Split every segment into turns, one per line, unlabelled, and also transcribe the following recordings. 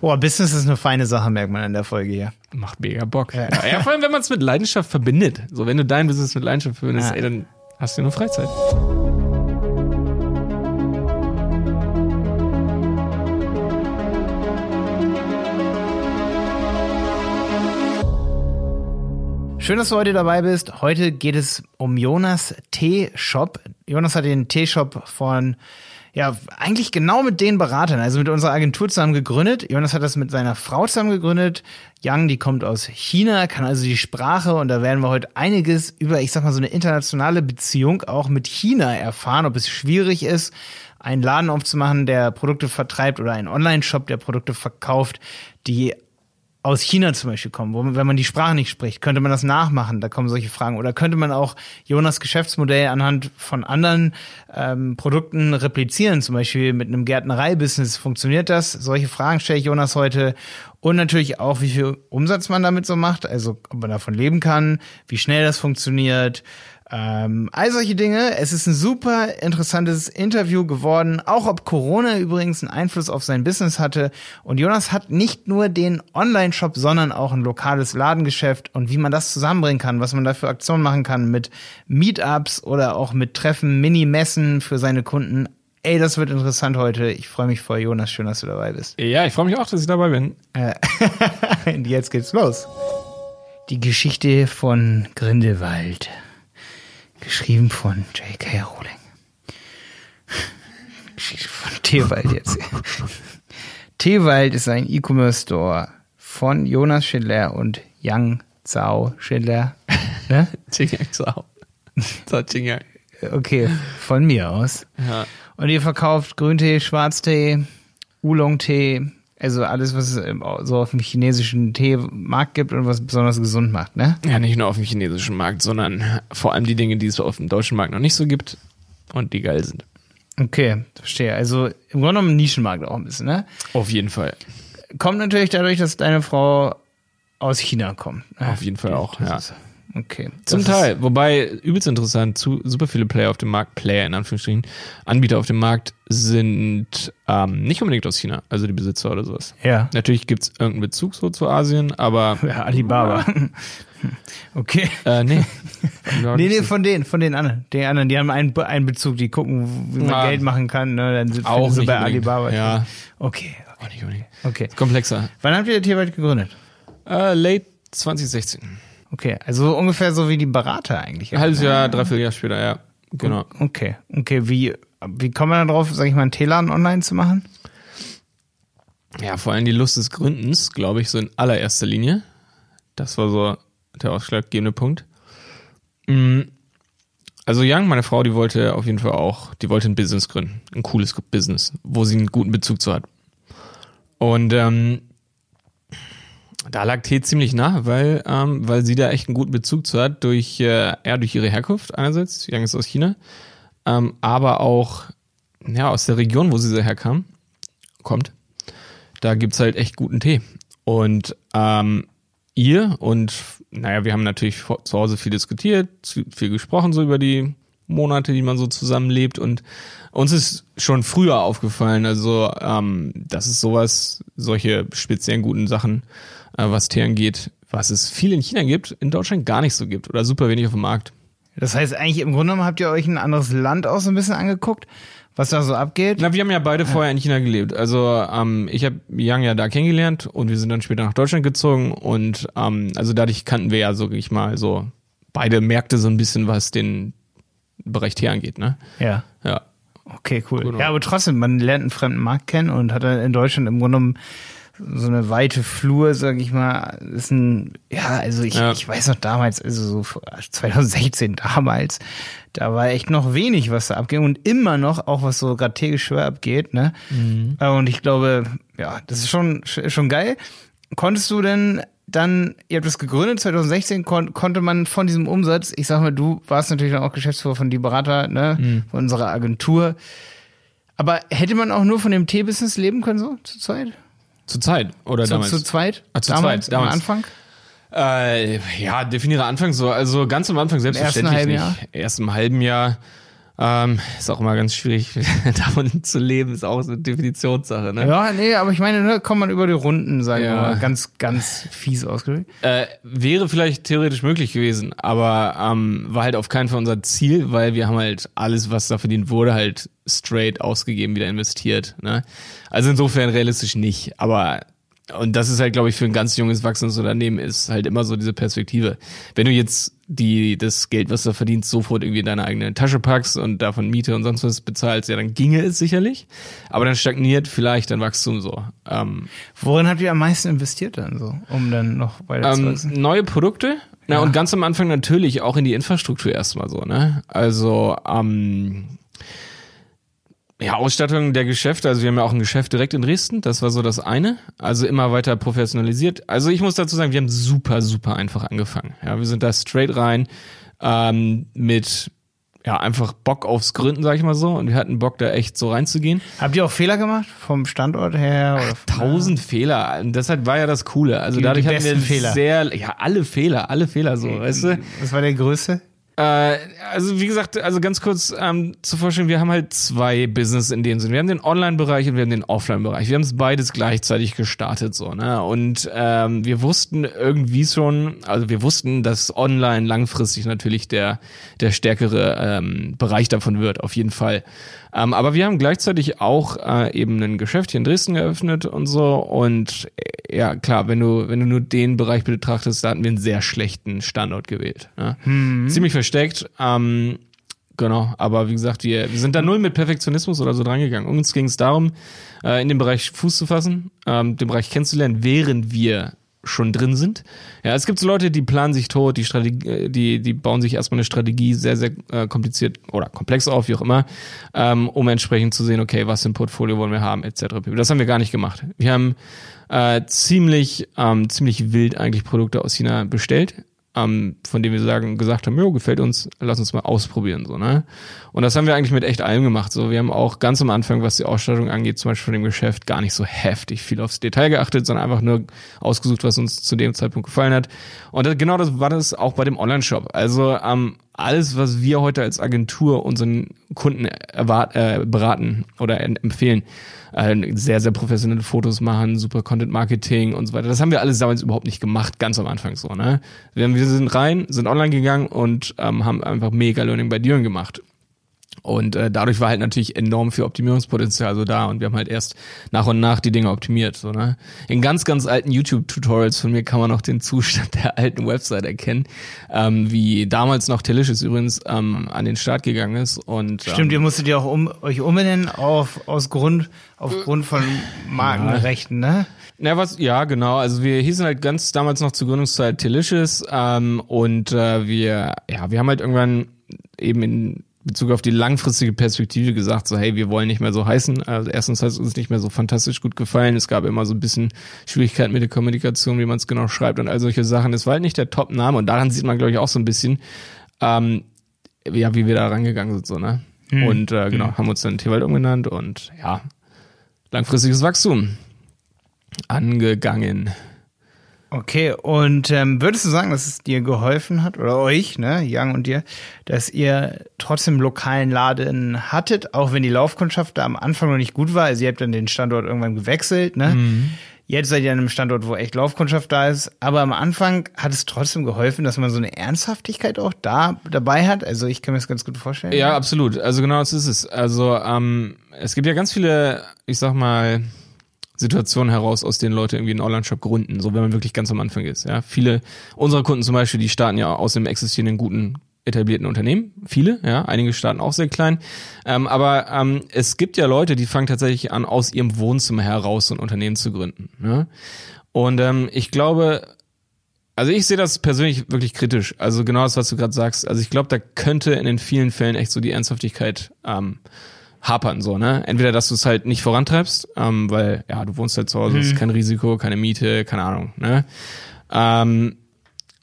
Boah, Business ist eine feine Sache, merkt man in der Folge hier.
Macht mega Bock. Ja, ja vor allem, wenn man es mit Leidenschaft verbindet. So, wenn du dein Business mit Leidenschaft verbindest,
Ja.
ey, dann hast du nur Freizeit.
Schön, dass du heute dabei bist. Heute geht es um Jonas T-Shop. Jonas hat den T-Shop von, ja, eigentlich genau mit den Beratern, also mit unserer Agentur zusammen gegründet. Jonas hat das mit seiner Frau zusammen gegründet. Yang, die kommt aus China, kann also die Sprache und da werden wir heute einiges über, ich sag mal, so eine internationale Beziehung auch mit China erfahren, ob es schwierig ist, einen Laden aufzumachen, der Produkte vertreibt oder einen Online-Shop, der Produkte verkauft, die aus China zum Beispiel kommen, wo, wenn man die Sprache nicht spricht, könnte man das nachmachen? Da kommen solche Fragen. Oder könnte man auch Jonas Geschäftsmodell anhand von anderen ähm, Produkten replizieren? Zum Beispiel mit einem Gärtnerei-Business. Funktioniert das? Solche Fragen stelle ich Jonas heute. Und natürlich auch, wie viel Umsatz man damit so macht. Also, ob man davon leben kann, wie schnell das funktioniert. Ähm, all solche Dinge. Es ist ein super interessantes Interview geworden, auch ob Corona übrigens einen Einfluss auf sein Business hatte. Und Jonas hat nicht nur den Online-Shop, sondern auch ein lokales Ladengeschäft und wie man das zusammenbringen kann, was man da für Aktionen machen kann mit Meetups oder auch mit Treffen, Mini-Messen für seine Kunden. Ey, das wird interessant heute. Ich freue mich voll, Jonas. Schön, dass du dabei bist.
Ja, ich freue mich auch, dass ich dabei bin.
Und jetzt geht's los. Die Geschichte von Grindelwald. Geschrieben von J.K. Rowling. Geschichte von Tewald jetzt. Tewald ist ein E-Commerce-Store von Jonas Schindler und Yang Zhao Schindler. Ne?
Chingak Sau. So, Chingak.
Okay, von mir aus.
Ja.
Und ihr verkauft Grüntee, Schwarztee, Oolong-Tee, also alles, was es im- so auf dem chinesischen Teemarkt gibt und was besonders gesund macht, ne?
ja, nicht nur auf dem chinesischen Markt, sondern vor allem die Dinge, die es auf dem deutschen Markt noch nicht so gibt und die geil sind.
Okay, verstehe. Also im Grunde genommen ein Nischenmarkt auch ein bisschen, ne?
Auf jeden Fall.
Kommt natürlich dadurch, dass deine Frau aus China kommt. ne?
Auf jeden Fall auch,
Das
ja.
ist- Okay.
Zum
Das
Teil, wobei übelst interessant, zu, super viele Player auf dem Markt, Player in Anführungsstrichen, Anbieter auf dem Markt sind ähm, nicht unbedingt aus China, also die Besitzer oder sowas.
Ja.
Natürlich gibt es irgendeinen Bezug so zu Asien, aber
ja, Alibaba. Okay.
äh, nee.
Nee, nee, von denen, von den anderen. Die anderen, die haben einen, einen Bezug, die gucken, wie man
Ja.
Geld machen kann, ne? Dann sind
Auch
sie
nicht
bei
unbedingt.
Alibaba.
Ja.
Okay.
Auch nicht unbedingt.
Okay.
Komplexer.
Wann habt ihr der Tierwald gegründet?
Äh, late 2016.
Okay, also ungefähr so wie die Berater eigentlich.
Ein halbes Jahr, dreiviertel Jahr später, ja. Genau.
Okay, okay, wie, wie kommt man darauf, sag ich mal, einen Teeladen online zu machen?
Ja, vor allem die Lust des Gründens, glaube ich, so in allererster Linie. Das war so der ausschlaggebende Punkt. Mm, Also Young, meine Frau, die wollte auf jeden Fall auch, die wollte ein Business gründen. Ein cooles Business, wo sie einen guten Bezug zu hat. Und ähm, da lag Tee ziemlich nah, weil, ähm, weil sie da echt einen guten Bezug zu hat, durch, äh, eher durch ihre Herkunft einerseits, Young ist aus China, ähm, aber auch ja, aus der Region, wo sie so herkam, kommt. Da gibt's halt echt guten Tee. Und ähm, ihr und naja, wir haben natürlich vor- zu Hause viel diskutiert, viel gesprochen so über die Monate, die man so zusammenlebt und uns ist schon früher aufgefallen, also ähm, dass es sowas, solche speziellen guten Sachen, was Tee angeht, was es viel in China gibt, in Deutschland gar nicht so gibt oder super wenig auf dem Markt.
Das heißt, eigentlich im Grunde genommen habt ihr euch ein anderes Land auch so ein bisschen angeguckt, was da so abgeht.
Na, wir haben ja beide vorher in China gelebt. Also ähm, ich habe Yang ja da kennengelernt und wir sind dann später nach Deutschland gezogen und ähm, also dadurch kannten wir ja so ich mal so beide Märkte so ein bisschen, was den Bereich Tee angeht, ne?
Ja.
Ja.
Okay, cool.
Genau.
Ja, aber trotzdem, man lernt einen fremden Markt kennen und hat dann in Deutschland im Grunde genommen so eine weite Flur, sag ich mal, ist ein, ja, also ich,
Ja.
ich weiß noch damals, also so vor 2016 damals, da war echt noch wenig, was da abging und immer noch, auch was so gerade Teegeschwür abgeht, ne? Äh, Und ich glaube, ja, das ist schon, schon geil. Konntest du denn dann, ihr habt das gegründet 2016, kon konnte man von diesem Umsatz, ich sag mal, du warst natürlich dann auch Geschäftsführer von Die Berater, ne, von unserer Agentur. Aber hätte man auch nur von dem Tee-Business leben können, so, zur Zeit?
Zur Zeit oder
Zu,
damals?
zu zweit?
Ah, zu
damals,
zweit, damals.
Am Anfang?
Äh, ja, definiere Anfang so. Also ganz am Anfang selbstverständlich
halben
nicht.
Jahr?
Erst im halben Jahr Ähm, ist auch immer ganz schwierig, davon zu leben, ist auch so eine Definitionssache, ne?
Ja, nee, aber ich meine, ne, kommt man über die Runden, sagen
Ja.
wir mal, ganz, ganz fies ausgedrückt.
Äh, wäre vielleicht theoretisch möglich gewesen, aber ähm, war halt auf keinen Fall unser Ziel, weil wir haben halt alles, was da verdient wurde, halt straight ausgegeben, wieder investiert. Ne? Also insofern realistisch nicht, aber und das ist halt, glaube ich, für ein ganz junges, wachsendes Unternehmen ist halt immer so diese Perspektive. Wenn du jetzt die, das Geld, was du verdienst, sofort irgendwie in deine eigene Tasche packst und davon Miete und sonst was bezahlst, ja, dann ginge es sicherlich. Aber dann stagniert vielleicht dein Wachstum so. Ähm,
Worin habt ihr am meisten investiert dann so, um dann noch weiter zu
ähm,
wachsen?
neue Produkte. Na, und ganz am Anfang natürlich auch in die Infrastruktur erstmal so, ne? Also, ähm, ja, Ausstattung der Geschäfte, also wir haben ja auch ein Geschäft direkt in Dresden, das war so das eine. Also immer weiter professionalisiert. Also ich muss dazu sagen, wir haben super, super einfach angefangen. Ja, wir sind da straight rein ähm, mit ja einfach Bock aufs Gründen, sag ich mal so. Und wir hatten Bock, da echt so reinzugehen.
Habt ihr auch Fehler gemacht vom Standort her? Oder
Tausend Fehler. Und deshalb war ja das Coole. Also
Die-
dadurch
die
hatten wir
Fehler.
sehr, ja, alle Fehler, alle Fehler so, weißt du?
Was war der größte?
Äh, also wie gesagt, also ganz kurz ähm, zur Vorstellung, wir haben halt zwei Business in dem Sinne. Wir haben den Online-Bereich und wir haben den Offline-Bereich. Wir haben es beides gleichzeitig gestartet so, ne? Und ähm, wir wussten irgendwie schon, also wir wussten, dass Online langfristig natürlich der der stärkere ähm, Bereich davon wird, auf jeden Fall. Ähm, aber wir haben gleichzeitig auch äh, eben ein Geschäft hier in Dresden geöffnet und so. Und äh, ja, klar, wenn du, wenn du nur den Bereich betrachtest, da hatten wir einen sehr schlechten Standort gewählt. Ne? Ziemlich versteckt. Ähm, genau, aber wie gesagt, wir, wir sind da null mit Perfektionismus oder so drangegangen. Uns ging es darum, äh, in dem Bereich Fuß zu fassen, ähm, den Bereich kennenzulernen, während wir schon drin sind. Ja, es gibt so Leute, die planen sich tot, die Strategie, äh, die, die bauen sich erstmal eine Strategie sehr, sehr äh, kompliziert oder komplex auf, wie auch immer, ähm, um entsprechend zu sehen, okay, was ein Portfolio wollen wir haben, etc. Das haben wir gar nicht gemacht. Wir haben äh, ziemlich, ähm, ziemlich wild eigentlich Produkte aus China bestellt, ähm, von denen wir sagen, gesagt haben, jo, gefällt uns, lass uns mal ausprobieren, so, ne? Und das haben wir eigentlich mit echt allem gemacht, so. Wir haben auch ganz am Anfang, was die Ausstattung angeht, zum Beispiel von dem Geschäft, gar nicht so heftig viel aufs Detail geachtet, sondern einfach nur ausgesucht, was uns zu dem Zeitpunkt gefallen hat. Und das, genau das war das auch bei dem Online-Shop. Also, ähm, alles, was wir heute als Agentur unseren Kunden erwart, äh, beraten oder en- empfehlen, äh, sehr, sehr professionelle Fotos machen, super Content Marketing und so weiter. Das haben wir alles damals überhaupt nicht gemacht, ganz am Anfang so, ne? Wir, haben- wir sind rein, sind online gegangen und ähm, haben einfach mega Learning by Doing gemacht. Und äh, dadurch war halt natürlich enorm viel Optimierungspotenzial so da und wir haben halt erst nach und nach die Dinge optimiert. So, ne? In ganz, ganz alten YouTube-Tutorials von mir kann man noch den Zustand der alten Website erkennen, ähm, wie damals noch Telicious übrigens ähm, an den Start gegangen ist. Und, ähm,
Stimmt, ihr musstet ja auch um, euch umbenennen auf, aus Grund, aufgrund von Markenrechten, ne?
Na, was, ja, genau. Also wir hießen halt ganz damals noch zur Gründungszeit Delicious ähm, und äh, wir, ja, wir haben halt irgendwann eben in Bezug auf die langfristige Perspektive gesagt, so hey, wir wollen nicht mehr so heißen. Also erstens hat es uns nicht mehr so fantastisch gut gefallen. Es gab immer so ein bisschen Schwierigkeiten mit der Kommunikation, wie man es genau schreibt und all solche Sachen. Es war halt nicht der Top-Name und daran sieht man, glaube ich, auch so ein bisschen, ähm, ja, wie wir da rangegangen sind, so, ne? Und äh, genau, haben uns dann Tewald umgenannt und ja, langfristiges Wachstum angegangen.
Okay, und ähm, würdest du sagen, dass es dir geholfen hat, oder euch, ne, Young und dir, dass ihr trotzdem lokalen Laden hattet, auch wenn die Laufkundschaft da am Anfang noch nicht gut war? Also ihr habt dann den Standort irgendwann gewechselt, ne? Jetzt seid ihr an einem Standort, wo echt Laufkundschaft da ist. Aber am Anfang hat es trotzdem geholfen, dass man so eine Ernsthaftigkeit auch da dabei hat. Also ich kann mir das ganz gut vorstellen.
Ja, absolut. Also genau das ist es. Also ähm, es gibt ja ganz viele, ich sag mal, Situationen heraus, aus denen Leute irgendwie einen Online-Shop gründen, so wenn man wirklich ganz am Anfang ist. Ja, viele unserer Kunden zum Beispiel, die starten ja aus einem existierenden guten etablierten Unternehmen, viele, ja, einige starten auch sehr klein, ähm, aber ähm, es gibt ja Leute, die fangen tatsächlich an, aus ihrem Wohnzimmer heraus so ein Unternehmen zu gründen. Ja? Und ähm, ich glaube, also ich sehe das persönlich wirklich kritisch. Also genau das, was du gerade sagst. Also ich glaube, da könnte in den vielen Fällen echt so die Ernsthaftigkeit ähm, hapern, so, ne? Entweder, dass du es halt nicht vorantreibst, ähm, weil, ja, du wohnst halt zu Hause, es ist kein Risiko, keine Miete, keine Ahnung, ne? Ähm,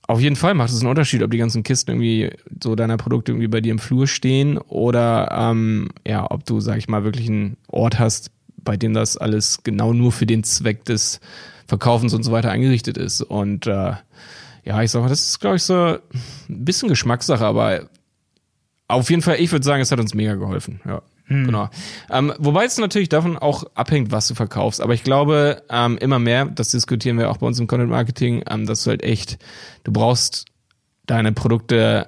auf jeden Fall macht es einen Unterschied, ob die ganzen Kisten irgendwie so deiner Produkte irgendwie bei dir im Flur stehen oder ähm, ja, ob du, sag ich mal, wirklich einen Ort hast, bei dem das alles genau nur für den Zweck des Verkaufens und so weiter eingerichtet ist. Und äh, ja, ich sag mal, das ist, glaube ich, so ein bisschen Geschmackssache, aber auf jeden Fall, ich würde sagen, es hat uns mega geholfen. Ja. Genau. Ähm, wobei es natürlich davon auch abhängt, was du verkaufst. Aber ich glaube, ähm, immer mehr, das diskutieren wir auch bei uns im Content Marketing, ähm, dass du halt echt, du brauchst deine Produkte,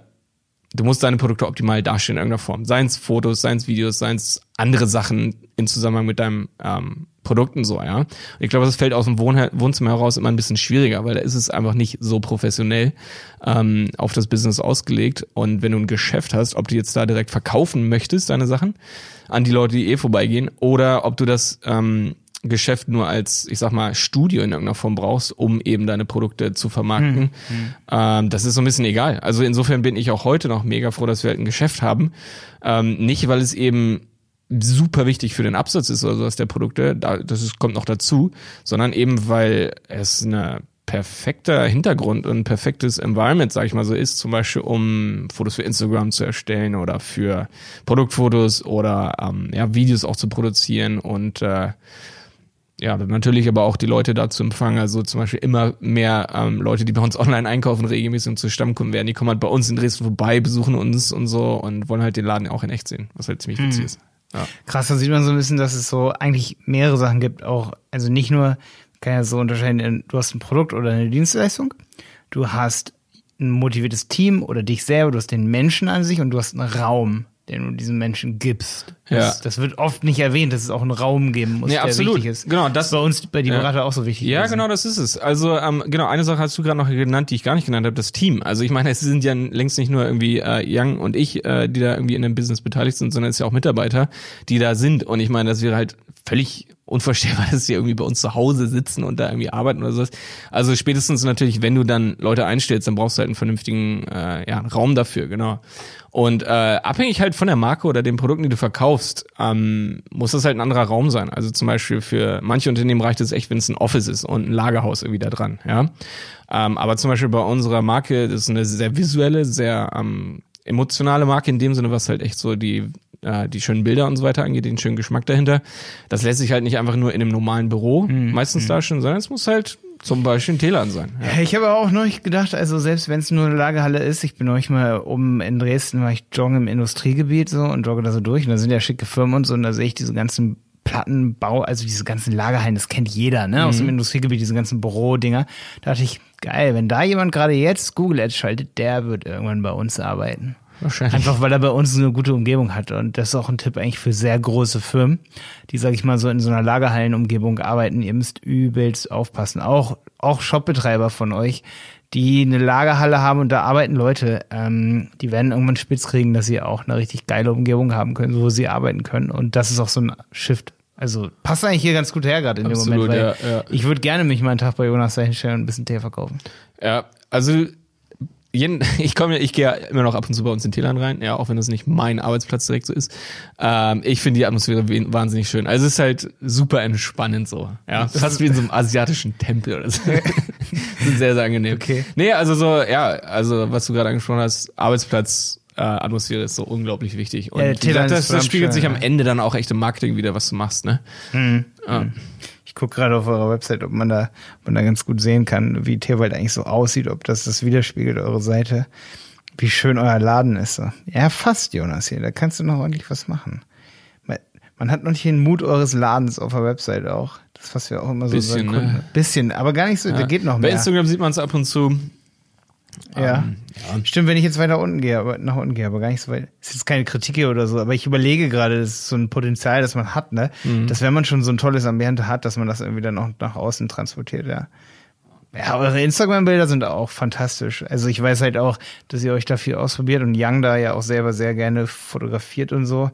du musst deine Produkte optimal darstellen in irgendeiner Form. Seien es Fotos, seien es Videos, seien es andere Sachen in Zusammenhang mit deinem ähm, Produkten so, ja. Und ich glaube, das fällt aus dem Wohn Wohnzimmer heraus immer ein bisschen schwieriger, weil da ist es einfach nicht so professionell ähm, auf das Business ausgelegt. Und wenn du ein Geschäft hast, ob du jetzt da direkt verkaufen möchtest, deine Sachen, an die Leute, die eh vorbeigehen, oder ob du das ähm, Geschäft nur als, ich sag mal, Studio in irgendeiner Form brauchst, um eben deine Produkte zu vermarkten. Ähm, das ist so ein bisschen egal. Also insofern bin ich auch heute noch mega froh, dass wir halt ein Geschäft haben. Ähm, nicht, weil es eben super wichtig für den Absatz ist oder sowas der Produkte, da, das ist, kommt noch dazu, sondern eben, weil es eine perfekter Hintergrund und ein perfektes Environment, sag ich mal so, ist, zum Beispiel um Fotos für Instagram zu erstellen oder für Produktfotos oder ähm, ja, Videos auch zu produzieren und äh, ja, natürlich aber auch die Leute da zu empfangen. Also zum Beispiel immer mehr ähm, Leute, die bei uns online einkaufen, regelmäßig und zu Stammkunden werden, die kommen halt bei uns in Dresden vorbei, besuchen uns und so und wollen halt den Laden auch in echt sehen, was halt ziemlich witzig ist. Ja.
Krass, da sieht man so ein bisschen, dass es so eigentlich mehrere Sachen gibt. Auch, also nicht nur, kann ja so unterscheiden, in- du hast ein Produkt oder eine Dienstleistung, du hast ein motiviertes Team oder dich selber, du hast den Menschen an sich und du hast einen Raum, den du diesen Menschen gibst. Das,
Ja.
das wird oft nicht erwähnt, dass es auch einen Raum geben muss,
Nee,
der
absolut.
wichtig ist.
Genau, das-
ist bei uns bei die
Ja.
Berater auch so wichtig.
Ja,
gewesen.
genau, das ist es. Also ähm, genau, eine Sache hast du gerade noch genannt, die ich gar nicht genannt habe, das Team. Also ich meine, es sind ja längst nicht nur irgendwie äh, Young und ich, äh, die da irgendwie in dem Business beteiligt sind, sondern es ist ja auch Mitarbeiter, die da sind. Und ich meine, das wäre halt völlig unvorstellbar, dass sie irgendwie bei uns zu Hause sitzen und da irgendwie arbeiten oder sowas. Also spätestens natürlich, wenn du dann Leute einstellst, dann brauchst du halt einen vernünftigen äh, ja, Raum dafür, genau. Und äh, abhängig halt von der Marke oder den Produkten, die du verkaufst, ähm, muss das halt ein anderer Raum sein. Also zum Beispiel für manche Unternehmen reicht es echt, wenn es ein Office ist und ein Lagerhaus irgendwie da dran, ja. Ähm, aber zum Beispiel bei unserer Marke, das ist eine sehr visuelle, sehr ähm, emotionale Marke in dem Sinne, was halt echt so die äh, die schönen Bilder und so weiter angeht, den schönen Geschmack dahinter. Das lässt sich halt nicht einfach nur in einem normalen Büro meistens darstellen, sondern es muss halt zum Beispiel ein Telan sein. Ja.
Ich habe auch neulich gedacht, also selbst wenn es nur eine Lagerhalle ist, ich bin neulich mal oben in Dresden, war ich joggen im Industriegebiet so und jogge da so durch und da sind ja schicke Firmen und so und da sehe ich diese ganzen Plattenbau, also diese ganzen Lagerhallen, das kennt jeder, ne, aus dem
Mhm.
Industriegebiet, diese ganzen Bürodinger. Da dachte ich, geil, wenn da jemand gerade jetzt Google Ads schaltet, der wird irgendwann bei uns arbeiten.
Wahrscheinlich.
Einfach weil er bei uns eine gute Umgebung hat. Und das ist auch ein Tipp eigentlich für sehr große Firmen, die, sag ich mal, so in so einer Lagerhallenumgebung arbeiten. Ihr müsst übelst aufpassen. Auch, auch Shopbetreiber von euch, die eine Lagerhalle haben und da arbeiten Leute, ähm, die werden irgendwann spitz kriegen, dass sie auch eine richtig geile Umgebung haben können, wo sie arbeiten können. Und das ist auch so ein Shift. Also passt eigentlich hier ganz gut her gerade in dem
Absolut,
Moment, weil
ja, ja.
ich würde gerne mich mal einen Tag bei Jonas da hinstellen und ein bisschen Tee verkaufen.
Ja, also jeden, ich komme, ich gehe ja immer noch ab und zu bei uns in Telan rein, ja, auch wenn das nicht mein Arbeitsplatz direkt so ist. Ähm, ich finde die Atmosphäre wahnsinnig schön. Also es ist halt super entspannend so, ja, fast wie in so einem asiatischen Tempel oder so. ist sehr, sehr angenehm.
Okay.
Nee, also so, ja, also was du gerade angesprochen hast, Arbeitsplatz. Äh, Atmosphäre ist so unglaublich wichtig. Und
Ja,
gesagt, das, das spiegelt sich am. Ende dann auch echt im Marketing wieder, was du machst, ne? Ja.
Ich gucke gerade auf eurer Website, ob man da, ob man da ganz gut sehen kann, wie Tierwald eigentlich so aussieht, ob das das widerspiegelt, eure Seite. Wie schön euer Laden ist. So. Ja, fast, Jonas, hier. Da kannst du noch ordentlich was machen. Man, hat noch nicht den Mut eures Ladens auf der Website auch. Das, was wir auch immer so
Bisschen,
sagen.
ne?
Bisschen, aber gar nicht so, da geht noch
Bei
mehr.
Instagram sieht man es ab und zu.
Ja.
Ähm,
Stimmt, wenn ich jetzt weiter unten gehe, aber nach unten gehe, aber gar nicht so weit. Ist jetzt keine Kritik hier oder so, aber ich überlege gerade, das ist so ein Potenzial, das man hat, ne?
Mhm.
Dass wenn man schon so ein tolles Ambiente hat, dass man das irgendwie dann auch nach außen transportiert, ja. Ja, eure Instagram-Bilder sind auch fantastisch. Also ich weiß halt auch, dass ihr euch da viel ausprobiert und Young da ja auch selber sehr gerne fotografiert und so.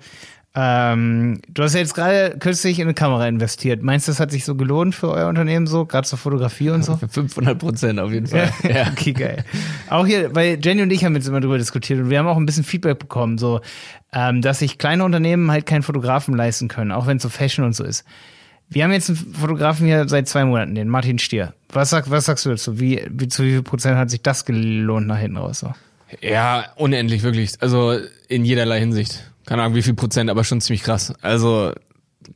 Ähm, du hast ja jetzt gerade kürzlich in eine Kamera investiert. Meinst du, das hat sich so gelohnt für euer Unternehmen so, gerade zur Fotografie und so?
Für 500 Prozent auf jeden Fall.
Ja. Okay, geil. Auch hier, weil Jenny und ich haben jetzt immer drüber diskutiert und wir haben auch ein bisschen Feedback bekommen, so, ähm, dass sich kleine Unternehmen halt keinen Fotografen leisten können, auch wenn es so Fashion und so ist. Wir haben jetzt einen Fotografen hier seit zwei Monaten, den Martin Stier. Was, sag, was sagst du dazu? Wie, wie, zu wie viel Prozent hat sich das gelohnt nach hinten raus? So?
Ja, unendlich, wirklich. Also in jederlei Hinsicht. Keine Ahnung, wie viel Prozent, aber schon ziemlich krass. Also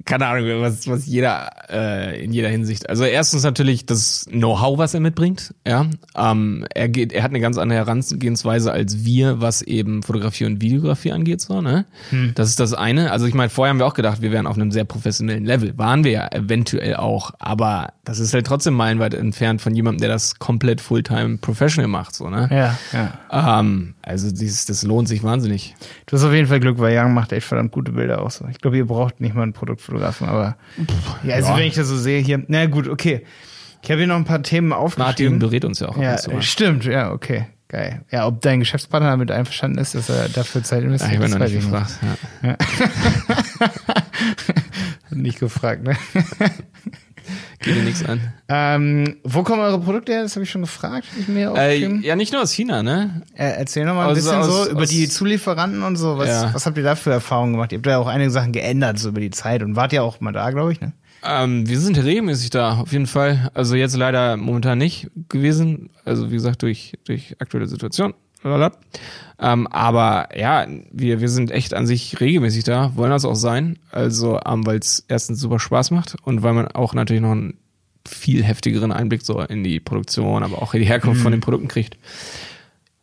keine Ahnung, was, was jeder äh, in jeder Hinsicht. Also erstens natürlich das Know-how, was er mitbringt. Ja, ähm, er geht, er hat eine ganz andere Herangehensweise als wir, was eben Fotografie und Videografie angeht. So, ne? Hm. Das ist das eine. Also ich meine, vorher haben wir auch gedacht, wir wären auf einem sehr professionellen Level. Waren wir ja eventuell auch, aber das ist halt trotzdem meilenweit entfernt von jemandem, der das komplett Fulltime professional macht. So, ne?
Ja, ja.
Ähm, also dieses, das lohnt sich wahnsinnig.
Du hast auf jeden Fall Glück, weil Young macht echt verdammt gute Bilder auch so. Ich glaube, ihr braucht nicht mal einen Produktfotografen, aber ja, also
Ja.
wenn ich das so sehe hier, na gut, okay. Ich habe hier noch ein paar Themen
Martin
aufgeschrieben.
berät uns ja auch.
ja, stimmt, ja, okay. Geil. Ja, ob dein Geschäftspartner damit einverstanden ist, dass er dafür Zeit investiert,
ich bin noch nicht
ich
gefragt. Ja.
nicht gefragt, ne?
Geht dir nichts an.
ähm, wo kommen eure Produkte her? Das habe ich schon gefragt. Ich mir
Äh, ja, nicht nur aus China, ne?
Äh, erzähl noch mal ein
aus-
bisschen
aus-
so über
aus-
die Zulieferanten und so. Was,
Ja.
was habt ihr da für Erfahrungen gemacht? Ihr habt ja auch einige Sachen geändert so über die Zeit und wart ja auch mal da, glaube ich, ne?
Ähm, wir sind regelmäßig da, auf jeden Fall. Also jetzt leider momentan nicht gewesen. Also wie gesagt, durch, durch aktuelle Situation. Ähm, aber ja, wir, wir sind echt an sich regelmäßig da, wollen das auch sein. Also, ähm, weil es erstens super Spaß macht und weil man auch natürlich noch einen viel heftigeren Einblick so in die Produktion, aber auch in die Herkunft von den Produkten kriegt.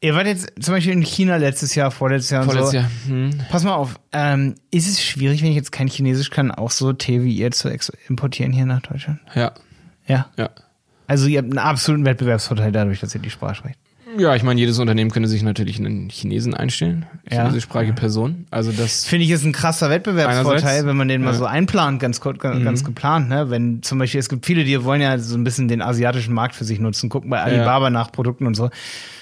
Ihr wart jetzt zum Beispiel in China letztes Jahr, vorletztes Jahr und
Vorletztes
so.
Jahr. Hm.
Pass mal auf, ähm, ist es schwierig, wenn ich jetzt kein Chinesisch kann, auch so Tee wie ihr zu importieren hier nach Deutschland?
Ja,
Ja.
ja.
Also ihr habt einen absoluten Wettbewerbsvorteil dadurch, dass ihr die Sprache sprecht.
Ja, ich meine, jedes Unternehmen könnte sich natürlich einen Chinesen einstellen.
Ja.
Chinesischsprachige Person. Also das
Finde ich ist ein krasser Wettbewerbsvorteil, wenn man den mal
ja. Mhm.
so einplant, ganz, kurz- ganz, ganz geplant, ne? Wenn zum Beispiel, es gibt viele, die wollen ja so ein bisschen den asiatischen Markt für sich nutzen, gucken bei Alibaba nach Produkten und so.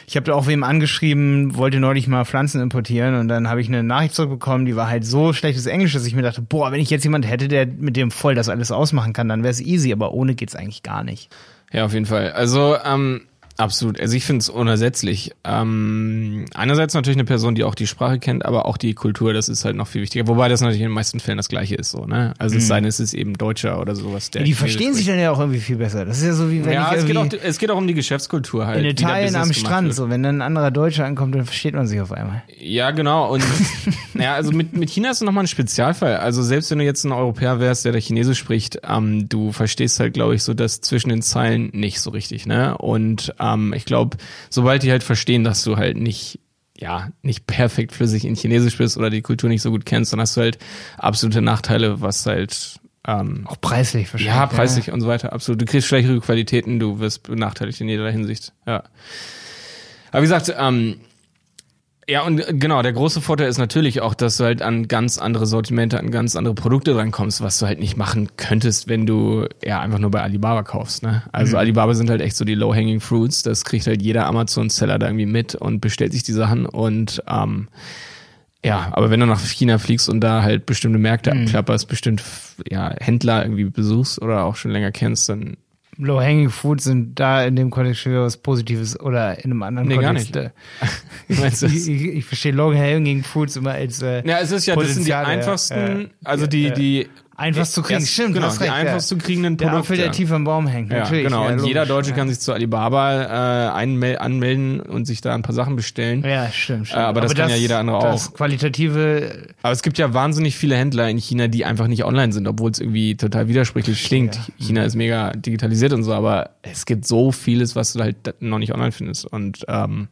Ich habe da auch wem angeschrieben, wollte neulich mal Pflanzen importieren und dann habe ich eine Nachricht zurückbekommen, die war halt so schlechtes Englisch, dass ich mir dachte, boah, wenn ich jetzt jemand hätte, der mit dem voll das alles ausmachen kann, dann wäre es easy, aber ohne geht's eigentlich gar nicht.
Ja, auf jeden Fall. Also, ähm, absolut. Also ich finde es unersetzlich. Ähm, einerseits natürlich eine Person, die auch die Sprache kennt, aber auch die Kultur, das ist halt noch viel wichtiger. Wobei das natürlich in den meisten Fällen das Gleiche ist, so, ne? Also es sei denn, es ist eben Deutscher oder sowas. Der
Mhm. die verstehen sich dann ja auch irgendwie viel besser. Das ist ja so wie wenn
Ja,
ich
es geht, auch, es geht auch um die Geschäftskultur halt.
in Italien am Strand,
wird.
so wenn dann ein anderer Deutscher ankommt, dann versteht man sich auf einmal.
Ja, genau. Und ja, also mit, mit China ist es nochmal ein Spezialfall. Also selbst wenn du jetzt ein Europäer wärst, der da Chinesisch spricht, ähm, du verstehst halt, glaube ich, so das zwischen den Zeilen nicht so richtig, ne? Und ähm, ich glaube, sobald die halt verstehen, dass du halt nicht ja, nicht perfekt flüssig in Chinesisch bist oder die Kultur nicht so gut kennst, dann hast du halt absolute Nachteile, was halt ähm,
Auch preislich wahrscheinlich.
ja, preislich und so weiter, absolut. Du kriegst schlechtere Qualitäten, du wirst benachteiligt in jeder Hinsicht. Ja. Aber wie gesagt, ähm, ja, und äh, genau, der große Vorteil ist natürlich auch, dass du halt an ganz andere Sortimente, an ganz andere Produkte rankommst, was du halt nicht machen könntest, wenn du ja einfach nur bei Alibaba kaufst. Ne? Also Alibaba sind halt echt so die low-hanging fruits, das kriegt halt jeder Amazon-Seller da irgendwie mit und bestellt sich die Sachen und ähm, ja, aber wenn du nach China fliegst und da halt bestimmte Märkte abklapperst, bestimmt ja, Händler irgendwie besuchst oder auch schon länger kennst, dann
Low-hanging Fruit sind da in dem Kontext wieder was Positives oder in einem anderen
Nee, gar
Kontext.
nicht.
äh, ich, ich, ich verstehe Low-hanging Fruits immer als äh,
Ja, es ist ja, das sind die einfachsten,
Ja.
also die, die
einfach zu kriegen.
erst-
Stimmt,
genau, die
recht,
einfach zu kriegenden
der
Produkte.
Apfel, der tief am Baum hängt.
Ja,
Natürlich,
genau.
ja,
und jeder
logisch,
Deutsche
ja.
kann sich zu Alibaba äh, anmelden und sich da ein paar Sachen bestellen.
Ja, stimmt, stimmt.
Äh, aber das kann ja jeder andere
das
auch.
qualitative,
Aber es gibt ja wahnsinnig viele Händler in China, die einfach nicht online sind, obwohl es irgendwie total widersprüchlich klingt. China ist mega digitalisiert und so, aber es gibt so vieles, was du halt noch nicht online findest. Und ähm,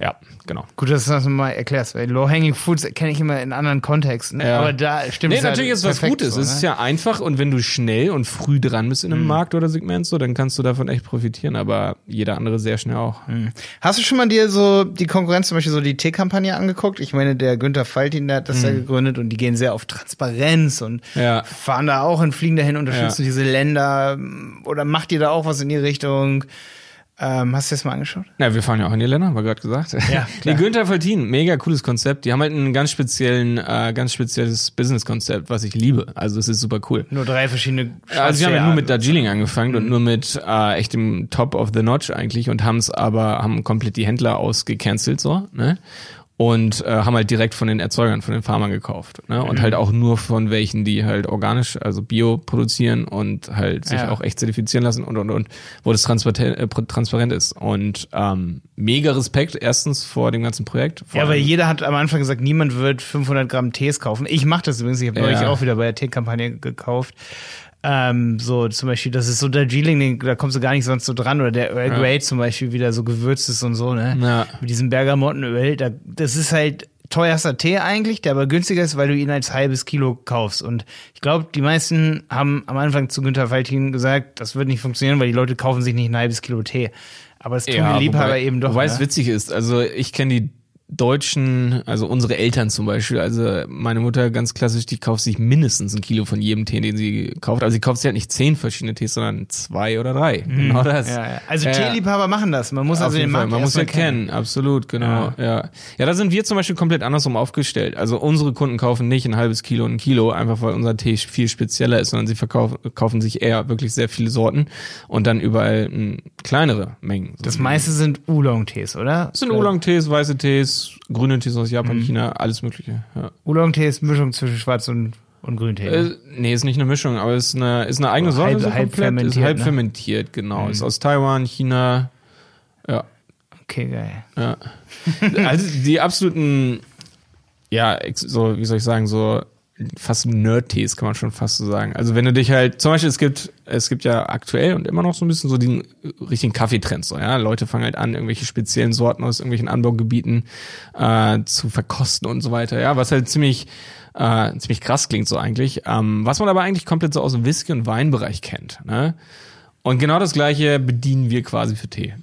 ja, genau.
gut, dass du das mal erklärst, weil Low-hanging Fruits kenne ich immer in anderen Kontexten.
Ja.
Aber da stimmt
Nee,
es halt
natürlich ist es was Gutes.
so,
es ist
ne?
ja einfach und wenn du schnell und früh dran bist in einem
Mhm.
Markt oder Segment, so, dann kannst du davon echt profitieren, aber jeder andere sehr schnell auch.
Mhm. Hast du schon mal dir so die Konkurrenz, zum Beispiel so die Tee-Kampagne angeguckt? Ich meine, der Günther Faltin, der hat das ja gegründet und die gehen sehr auf Transparenz und
Mhm. Ja.
fahren da auch und fliegen dahin, unterstützen
Ja.
diese Länder oder macht ihr da auch was in die Richtung? Ähm, hast du das mal angeschaut?
Ja, wir fahren ja auch in die Länder, haben wir gerade gesagt.
Ja,
nee,
klar.
Günther Faltin, mega cooles Konzept. Die haben halt ein ganz speziellen, äh, ganz spezielles Business-Konzept, was ich liebe. Also es ist super cool.
Nur drei verschiedene
Also sie haben ja nur mit Darjeeling angefangen
Mhm.
und nur mit äh, echt dem Top of the Notch eigentlich und haben es aber, haben komplett die Händler ausgecancelt so, ne? Und äh, haben halt direkt von den Erzeugern, von den Farmern gekauft. Ne? Und halt auch nur von welchen, die halt organisch, also bio produzieren und halt sich
Ja.
auch echt zertifizieren lassen und und und, wo das transparent, äh, transparent ist. Und ähm, mega Respekt erstens vor dem ganzen Projekt.
Ja, aber
allem-
jeder hat am Anfang gesagt, niemand wird 500 Gramm Tees kaufen. Ich mache das übrigens. Ich habe
Ja.
neulich auch wieder bei der Tee-Kampagne gekauft. Ähm, so zum Beispiel, das ist so der den- da kommst du gar nicht sonst so dran. Oder der Earl
Ja.
Grey zum Beispiel wieder so gewürzt ist und so, ne?
Ja.
Mit diesem Bergamottenöl. Da, das ist halt teuerster Tee eigentlich, der aber günstiger ist, weil du ihn als halbes Kilo kaufst. Und ich glaube, die meisten haben am Anfang zu Günther Faltin gesagt, das wird nicht funktionieren, weil die Leute kaufen sich nicht ein halbes Kilo Tee. Aber das tun die Liebhaber
wobei,
eben doch.
Wobei
ne?
es witzig ist, also ich kenne die Deutschen, also unsere Eltern zum Beispiel, also meine Mutter ganz klassisch, die kauft sich mindestens ein Kilo von jedem Tee, den sie kauft. Also sie kauft sich halt nicht zehn verschiedene Tees, sondern zwei oder drei. Genau das.
Mhm. Ja, ja. Also
Ja.
Teeliebhaber machen das. Man muss also den. Markt
Man muss ja
erstmal
kennen, absolut, genau. Ja. ja. da sind wir zum Beispiel komplett andersrum aufgestellt. Also unsere Kunden kaufen nicht ein halbes Kilo und ein Kilo, einfach weil unser Tee viel spezieller ist, sondern sie verkaufen kaufen sich eher wirklich sehr viele Sorten und dann überall m, kleinere Mengen.
Das meiste sind Oolong-Tees, oder?
Das sind Oolong-Tees, weiße Tees, grüne Tees aus
Mhm.
Japan, China, alles mögliche. Ja.
Oolong-Tee ist Mischung zwischen Schwarz und, und Grüntee.
Äh, nee, ist nicht eine Mischung, aber ist eine, ist eine eigene Sorte.
halb-
so
halb fermentiert,
Ist halb
ne?
fermentiert, genau. Ist aus Taiwan, China. Ja,
okay, geil.
ja. also die absoluten, ja, so, wie soll ich sagen, so fast Nerd-Tees, kann man schon fast so sagen. Also wenn du dich halt, zum Beispiel, es gibt, es gibt ja aktuell und immer noch so ein bisschen so den richtigen Kaffeetrend, so, ja. Leute fangen halt an, irgendwelche speziellen Sorten aus irgendwelchen Anbaugebieten äh, zu verkosten und so weiter, ja, was halt ziemlich, äh, ziemlich krass klingt so eigentlich. Ähm, was man aber eigentlich komplett so aus dem Whisky- und Weinbereich kennt, ne? Und genau das gleiche bedienen wir quasi für Tee.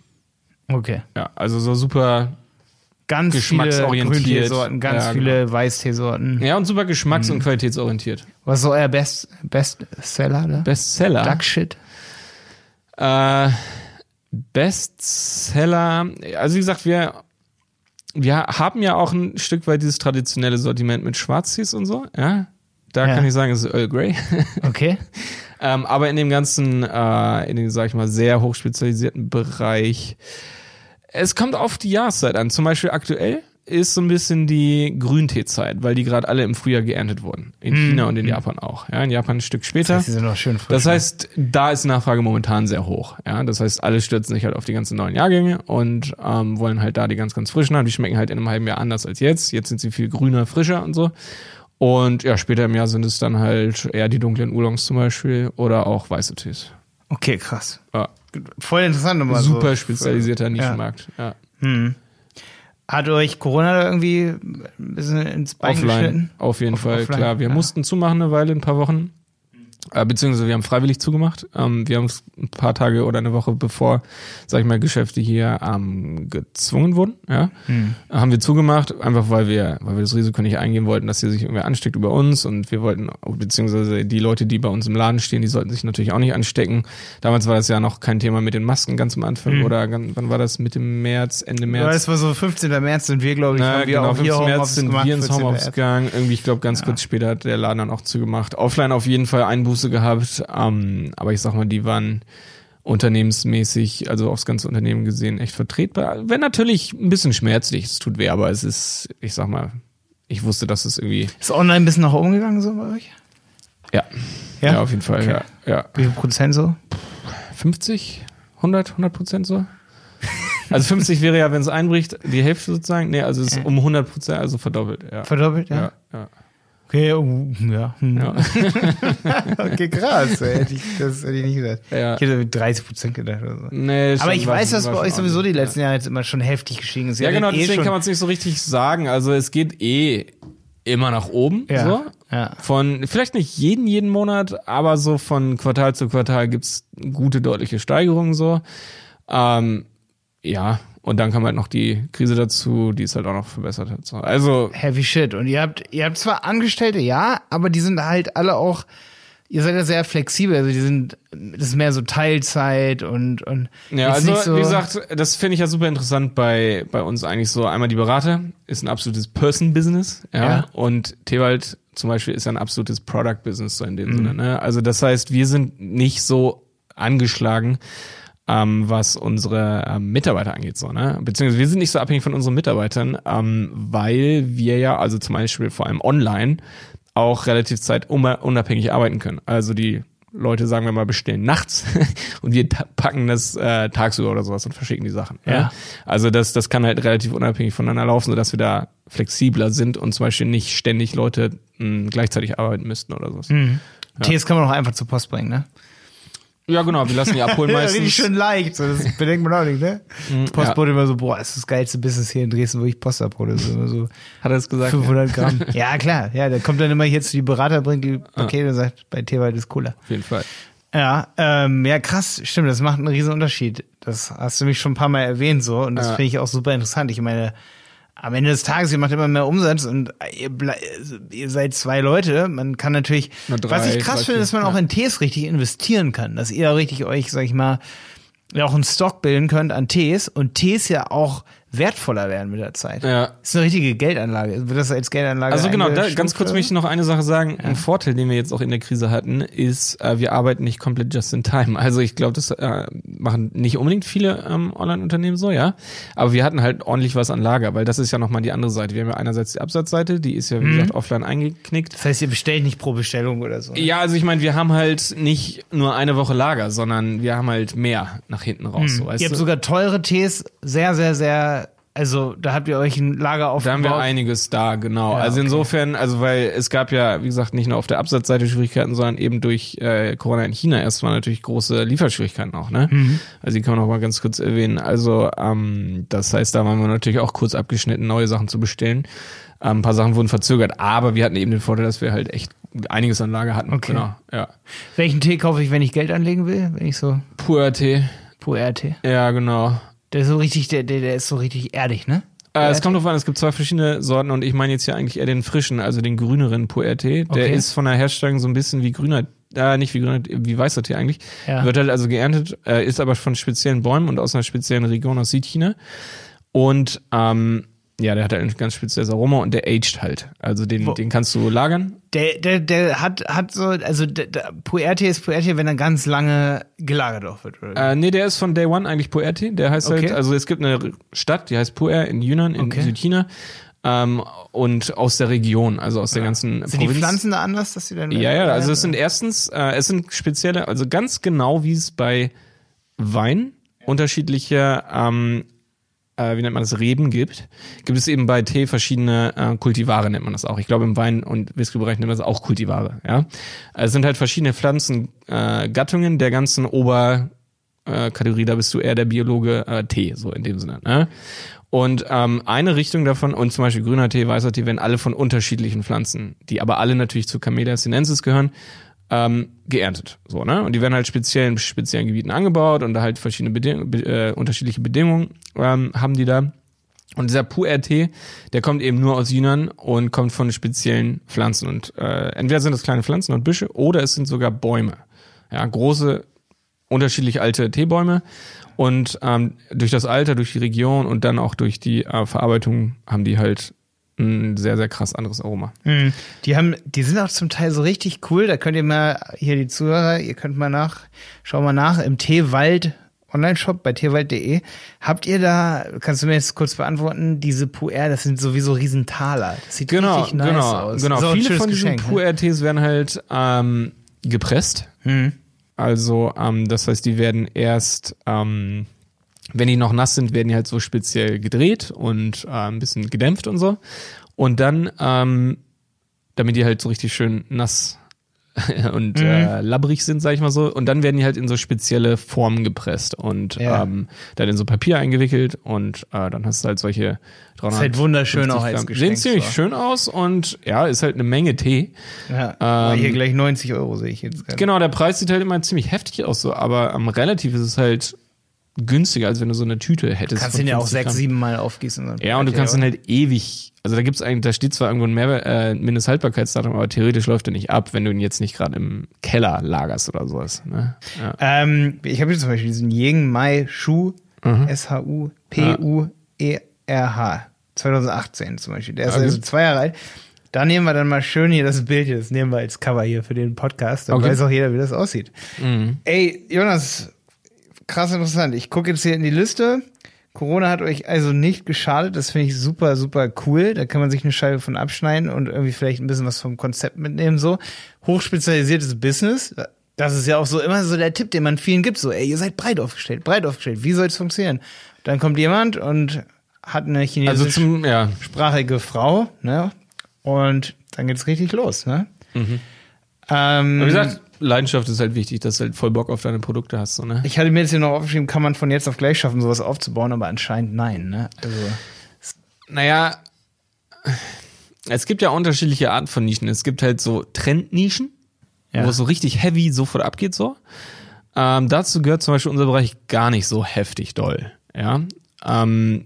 Okay.
Ja, also so super
Ganz viele
Geschmacksorientiert.
Grünteesorten, ganz
Ja, genau.
viele Weißteesorten.
Ja, und super geschmacks-
Mhm.
und qualitätsorientiert.
Was ist so euer Best, Bestseller, ne?
Bestseller.
Duck Shit.
Äh, Bestseller. Also wie gesagt, wir, wir haben ja auch ein Stück weit dieses traditionelle Sortiment mit Schwarztees und so. Ja, da
Ja.
kann ich sagen, es ist Earl Grey.
Okay.
ähm, aber in dem ganzen, äh, in dem, sag ich mal, sehr hochspezialisierten Bereich, es kommt auf die Jahreszeit an. Zum Beispiel aktuell ist so ein bisschen die Grünteezeit, weil die gerade alle im Frühjahr geerntet wurden. In China und in Japan auch. Ja, in Japan ein Stück später.
Sie sind noch schön frisch.
Das heißt, da ist die Nachfrage momentan sehr hoch. Ja, das heißt, alle stürzen sich halt auf die ganzen neuen Jahrgänge und ähm, wollen halt da die ganz, ganz frischen haben. Die schmecken halt in einem halben Jahr anders als jetzt. Jetzt sind sie viel grüner, frischer und so. Und ja, später im Jahr sind es dann halt eher die dunklen Oolongs zum Beispiel oder auch weiße Tees.
okay, krass.
Ja,
Voll interessant nochmal.
super
so.
spezialisierter Nischenmarkt. Ja.
Hm. Hat euch Corona da irgendwie ein bisschen ins Bein
Offline,
geschnitten?
auf jeden
Auf-
Fall,
offline,
klar. Wir
ja.
mussten zumachen eine Weile, ein paar Wochen. Äh, beziehungsweise wir haben freiwillig zugemacht. Ähm, wir haben es ein paar Tage oder eine Woche bevor, sag ich mal, Geschäfte hier ähm, gezwungen wurden, ja,
Hm.
haben wir zugemacht, einfach weil wir, weil wir das Risiko nicht eingehen wollten, dass hier sich irgendwer ansteckt über uns und wir wollten, beziehungsweise die Leute, die bei uns im Laden stehen, die sollten sich natürlich auch nicht anstecken. Damals war das ja noch kein Thema mit den Masken ganz am Anfang
Hm.
oder ganz, wann war das? Mitte März, Ende
Ja,
März?
das war so 15. März sind wir, glaube ich,
Na,
haben wir
genau,
auch hier
15. März sind
gemacht.
wir ins
14.
Homeoffice gegangen. Irgendwie, ich glaube, ganz kurz später hat der Laden dann auch zugemacht. Offline auf jeden Fall Einbuße gehabt. Ähm, aber ich sag mal, die waren unternehmensmäßig, also aufs ganze Unternehmen gesehen, echt vertretbar. Wenn natürlich ein bisschen schmerzlich, es tut weh, aber es ist, ich sag mal, ich wusste, dass es irgendwie,
Ist online ein bisschen nach oben gegangen so bei euch?
ja, ja, auf jeden Fall,
Okay.
ja, ja.
Wie viel Prozent so?
50, 100, 100 Prozent so? Also 50 wäre ja, wenn es einbricht, die Hälfte sozusagen. Nee, also es ist um 100 Prozent, also verdoppelt, ja.
Verdoppelt, ja?
Ja, ja.
Okay, uh, ja. Hm.
Ja.
okay, krass. Hätte ich, das hätte ich nicht gesagt.
Ja.
Ich hätte mit 30 Prozent gedacht oder so.
Nee,
Aber ich weiß, dass bei euch sowieso die letzten Jahre jetzt immer schon heftig gestiegen ist.
Ja, genau,
eh
deswegen kann man es nicht so richtig sagen. Also es geht eh immer nach oben.
Ja,
So.
ja.
Von, vielleicht nicht jeden, jeden Monat, aber so von Quartal zu Quartal gibt's gute, deutliche Steigerungen so. Ähm, ja, und dann kam halt noch die Krise dazu, die es halt auch noch verbessert hat. So. Also,
Heavy shit. Und ihr habt, ihr habt zwar Angestellte, ja, aber die sind halt alle auch, ihr seid ja sehr flexibel. Also die sind, das ist mehr so Teilzeit und, und
Ja, also
so,
wie gesagt, das finde ich ja super interessant bei, bei uns eigentlich so. Einmal die Berater ist ein absolutes Person-Business, ja.
Ja.
Und Tewald zum Beispiel ist ja ein absolutes Product-Business so in dem
Mhm.
Sinne. Ne? Also das heißt, wir sind nicht so angeschlagen ähm, was unsere ähm, Mitarbeiter angeht, so, ne? Beziehungsweise wir sind nicht so abhängig von unseren Mitarbeitern, ähm, weil wir ja, also zum Beispiel vor allem online, auch relativ zeitunabhängig arbeiten können. Also die Leute, sagen wir mal, bestellen nachts und wir packen das äh, tagsüber oder sowas und verschicken die Sachen. Ja. ja. Also das, das kann halt relativ unabhängig voneinander laufen, sodass wir da flexibler sind und zum Beispiel nicht ständig Leute mh, hm, gleichzeitig arbeiten müssten oder sowas. Mhm.
Ja. Tees kann man auch einfach zur Post bringen, ne?
Ja, genau, wir lassen die abholen meistens.
Richtig schön leicht, so, das bedenkt man auch nicht, ne? Mhm, Postbote ja. immer so, boah, das ist das geilste Business hier in Dresden, wo ich Post abhole. So, immer so
Hat er es gesagt?
500 ja. Gramm. Ja, klar, ja, der kommt dann immer hier zu die Berater, bringt die Pakete und sagt, bei Tewald ist cooler.
Auf jeden Fall.
Ja, ähm, ja, krass, stimmt, das macht einen riesen Unterschied. Das hast du mich schon ein paar Mal erwähnt, so, und das ja. finde ich auch super interessant. Ich meine, am Ende des Tages, ihr macht immer mehr Umsatz und ihr, ihr seid zwei Leute. Man kann natürlich, drei, was ich krass finde, dass man ja. auch in Tees richtig investieren kann, dass ihr richtig euch, sag ich mal, ja auch einen Stock bilden könnt an Tees und Tees ja auch wertvoller werden mit der Zeit. Ja. Das ist eine richtige Geldanlage. Wird das als Geldanlage
Also genau, da, ganz kurz möchte ich noch eine Sache sagen. Ja. Ein Vorteil, den wir jetzt auch in der Krise hatten, ist, äh, wir arbeiten nicht komplett just in time. Also ich glaube, das äh, machen nicht unbedingt viele ähm, Online-Unternehmen so, ja. Aber wir hatten halt ordentlich was an Lager, weil das ist ja nochmal die andere Seite. Wir haben ja einerseits die Absatzseite, die ist ja, wie mhm. gesagt, offline eingeknickt.
Das heißt, ihr bestellt nicht pro Bestellung oder so.
Ja, also ich meine, wir haben halt nicht nur eine Woche Lager, sondern wir haben halt mehr nach hinten raus. Mhm.
So, weißt ihr habt sogar teure Tees, sehr, sehr, sehr also da habt ihr euch ein Lager aufgebaut.
Da haben wir einiges da, genau. Ja, also okay. insofern, also weil es gab ja, wie gesagt, nicht nur auf der Absatzseite Schwierigkeiten, sondern eben durch äh, Corona in China erstmal natürlich große Lieferschwierigkeiten auch, ne? Mhm. Also die kann man noch mal ganz kurz erwähnen. Also ähm, das heißt, da waren wir natürlich auch kurz abgeschnitten, neue Sachen zu bestellen. Ähm, ein paar Sachen wurden verzögert, aber wir hatten eben den Vorteil, dass wir halt echt einiges an Lager hatten.
Okay. Genau, ja. Welchen Tee kaufe ich, wenn ich Geld anlegen will? Wenn ich so.
Puer-Tee.
Puer-Tee.
Ja, genau.
Der ist so richtig, der, der, der ist so richtig erdig, ne?
Äh, es kommt drauf an, es gibt zwei verschiedene Sorten und ich meine jetzt hier eigentlich eher den frischen, also den grüneren Puer-Tee. Der okay. ist von der Herstellung so ein bisschen wie grüner, äh, nicht wie grüner, wie weißer Tee eigentlich. Ja. Wird halt also geerntet, äh, ist aber von speziellen Bäumen und aus einer speziellen Region aus Südchina. Und ähm, ja, der hat halt ein ganz spezielles Aroma und der aged halt. Also den, Wo? den kannst du lagern.
Der, der, der hat, hat so, also der, der Puerte ist Puerte, wenn er ganz lange gelagert auch wird,
oder? Äh, nee, der ist von Day One eigentlich Puerte. Der heißt halt, okay. halt, also es gibt eine Stadt, die heißt Puer in Yunnan, in okay. Südchina. Ähm, und aus der Region, also aus ja. der ganzen
Sind Provinz. die Pflanzen da anders, dass sie dann
Ja, ja, also es sind erstens, äh, es sind spezielle, also ganz genau wie es bei Wein unterschiedliche ähm, äh, wie nennt man das, Reben gibt, gibt es eben bei Tee verschiedene äh, Kultivare, nennt man das auch. Ich glaube, im Wein- und Whiskybereich nennt man das auch Kultivare. Ja? Es sind halt verschiedene Pflanzengattungen äh, der ganzen Oberkategorie, da bist du eher der Biologe äh, Tee, so in dem Sinne. Ne? Und ähm, eine Richtung davon, und zum Beispiel grüner Tee, weißer Tee, werden alle von unterschiedlichen Pflanzen, die aber alle natürlich zu Camellia sinensis gehören, ähm, geerntet. So, ne? Und die werden halt speziell in speziellen Gebieten angebaut und da halt verschiedene Beding be äh, unterschiedliche Bedingungen ähm, haben die da. Und dieser Pu-RT, der kommt eben nur aus Yunnan und kommt von speziellen Pflanzen. Und äh, entweder sind das kleine Pflanzen und Büsche oder es sind sogar Bäume. Ja, große, unterschiedlich alte Teebäume. Und ähm, durch das Alter, durch die Region und dann auch durch die äh, Verarbeitung haben die halt ein sehr, sehr krass anderes Aroma.
Mhm. Die haben, die sind auch zum Teil so richtig cool. Da könnt ihr mal, hier die Zuhörer, ihr könnt mal nach, schau mal nach, im Teewald Online-Shop bei teewald.de. Habt ihr da, kannst du mir jetzt kurz beantworten, diese Puer, das sind sowieso Riesentaler. Das sieht
genau,
richtig nice
genau,
aus.
Genau, so viele von diesen ne? Puer-Tees werden halt ähm, gepresst. Mhm. Also, ähm, das heißt, die werden erst ähm, wenn die noch nass sind, werden die halt so speziell gedreht und äh, ein bisschen gedämpft und so. Und dann, ähm, damit die halt so richtig schön nass und mhm. äh, labbrig sind, sag ich mal so. Und dann werden die halt in so spezielle Formen gepresst und ja. ähm, dann in so Papier eingewickelt und äh, dann hast du halt solche
300. Sieht halt wunderschön auch als Geschenk.
Sehen ziemlich so. schön aus und ja, ist halt eine Menge Tee.
Ja, ähm, hier gleich 90 Euro sehe ich jetzt.
Gerade. Genau, der Preis sieht halt immer ziemlich heftig aus, so, aber ähm, relativ ist es halt günstiger, als wenn du so eine Tüte hättest.
Du kannst den ja auch sechs, sieben Mal aufgießen.
Ja, und du kannst den halt ewig, also da gibt's eigentlich, da steht zwar irgendwo ein Mehr, äh, Mindesthaltbarkeitsdatum, aber theoretisch läuft der nicht ab, wenn du ihn jetzt nicht gerade im Keller lagerst oder sowas. Ne?
Ja. Ähm, ich habe hier zum Beispiel diesen Ying Mai Shu, mhm. S-H-U-P-U-E-R-H, 2018 zum Beispiel. Der ist okay. also zwei Jahre alt. Da nehmen wir dann mal schön hier das Bild hier, das nehmen wir als Cover hier für den Podcast. Dann okay. weiß auch jeder, wie das aussieht. Mhm. Ey, Jonas, krass interessant. Ich gucke jetzt hier in die Liste. Corona hat euch also nicht geschadet. Das finde ich super, super cool. Da kann man sich eine Scheibe von abschneiden und irgendwie vielleicht ein bisschen was vom Konzept mitnehmen. So hochspezialisiertes Business. Das ist ja auch so immer so der Tipp, den man vielen gibt. So, ey, ihr seid breit aufgestellt, breit aufgestellt. Wie soll es funktionieren? Dann kommt jemand und hat eine chinesische
Also ja.
sprachige Frau, ne? Und dann geht's richtig los, ne? Ähm,
Aber wie gesagt, Leidenschaft ist halt wichtig, dass du halt voll Bock auf deine Produkte hast, so, ne?
ich hatte mir jetzt hier noch aufgeschrieben, kann man von jetzt auf gleich schaffen, sowas aufzubauen, aber anscheinend nein, ne? Also
Naja, es gibt ja unterschiedliche Arten von Nischen. Es gibt halt so Trendnischen,
Ja.
wo es so richtig heavy sofort abgeht, so. Ähm, dazu gehört zum Beispiel unser Bereich gar nicht so heftig doll, ja. Ähm,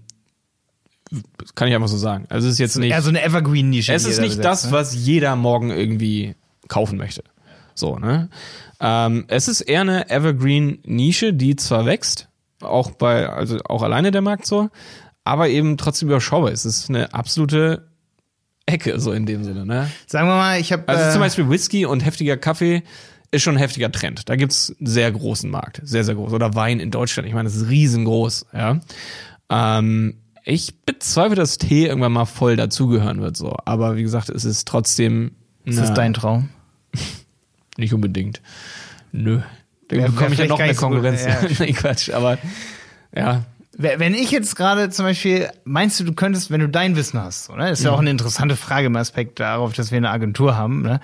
das kann ich einfach so sagen. Also es ist jetzt nicht.
eher so eine Evergreen-Nische.
Es ist nicht das,
ne?
was jeder morgen irgendwie kaufen möchte. So, ne? Ähm, es ist eher eine Evergreen-Nische, die zwar wächst, auch bei, also auch alleine der Markt so, aber eben trotzdem überschaubar ist. Es ist eine absolute Ecke, so in dem Sinne, ne?
Sagen wir mal, ich habe
Also
äh,
zum Beispiel Whisky und heftiger Kaffee ist schon ein heftiger Trend. Da gibt's einen sehr großen Markt. Sehr, sehr groß. Oder Wein in Deutschland. Ich meine, das ist riesengroß, ja. Ähm, ich bezweifle, dass Tee irgendwann mal voll dazugehören wird, so. Aber wie gesagt, es ist trotzdem.
ist das
na,
dein Traum?
Nicht unbedingt. Nö. Da
Wär-
bekomme ich ja noch mehr
nicht so.
Konkurrenz.
Ja.
nee, Quatsch. Aber ja,
Wenn ich jetzt gerade zum Beispiel, meinst du, du könntest, wenn du dein Wissen hast, so, ne? ist ja auch eine interessante Frage im Aspekt darauf, dass wir eine Agentur haben, ne?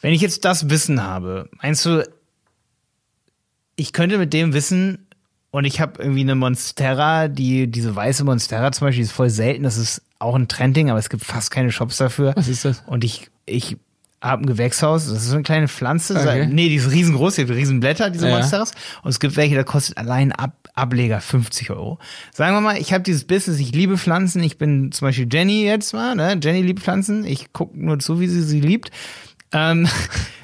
Wenn ich jetzt das Wissen habe, meinst du, ich könnte mit dem Wissen und ich habe irgendwie eine Monstera, die, diese weiße Monstera zum Beispiel, die ist voll selten, das ist auch ein Trending, aber es gibt fast keine Shops dafür.
Was ist das?
Und ich, ich habe ein Gewächshaus, das ist so eine kleine Pflanze.
Okay.
Nee, die ist riesengroß, die hat Riesenblätter, diese
Ja.
Monsteras. Und es gibt welche, da kostet allein Ab Ableger 50 Euro. Sagen wir mal, ich habe dieses Business, ich liebe Pflanzen, ich bin zum Beispiel Jenny jetzt mal, ne? Jenny liebt Pflanzen, ich gucke nur zu, wie sie sie liebt. Ähm,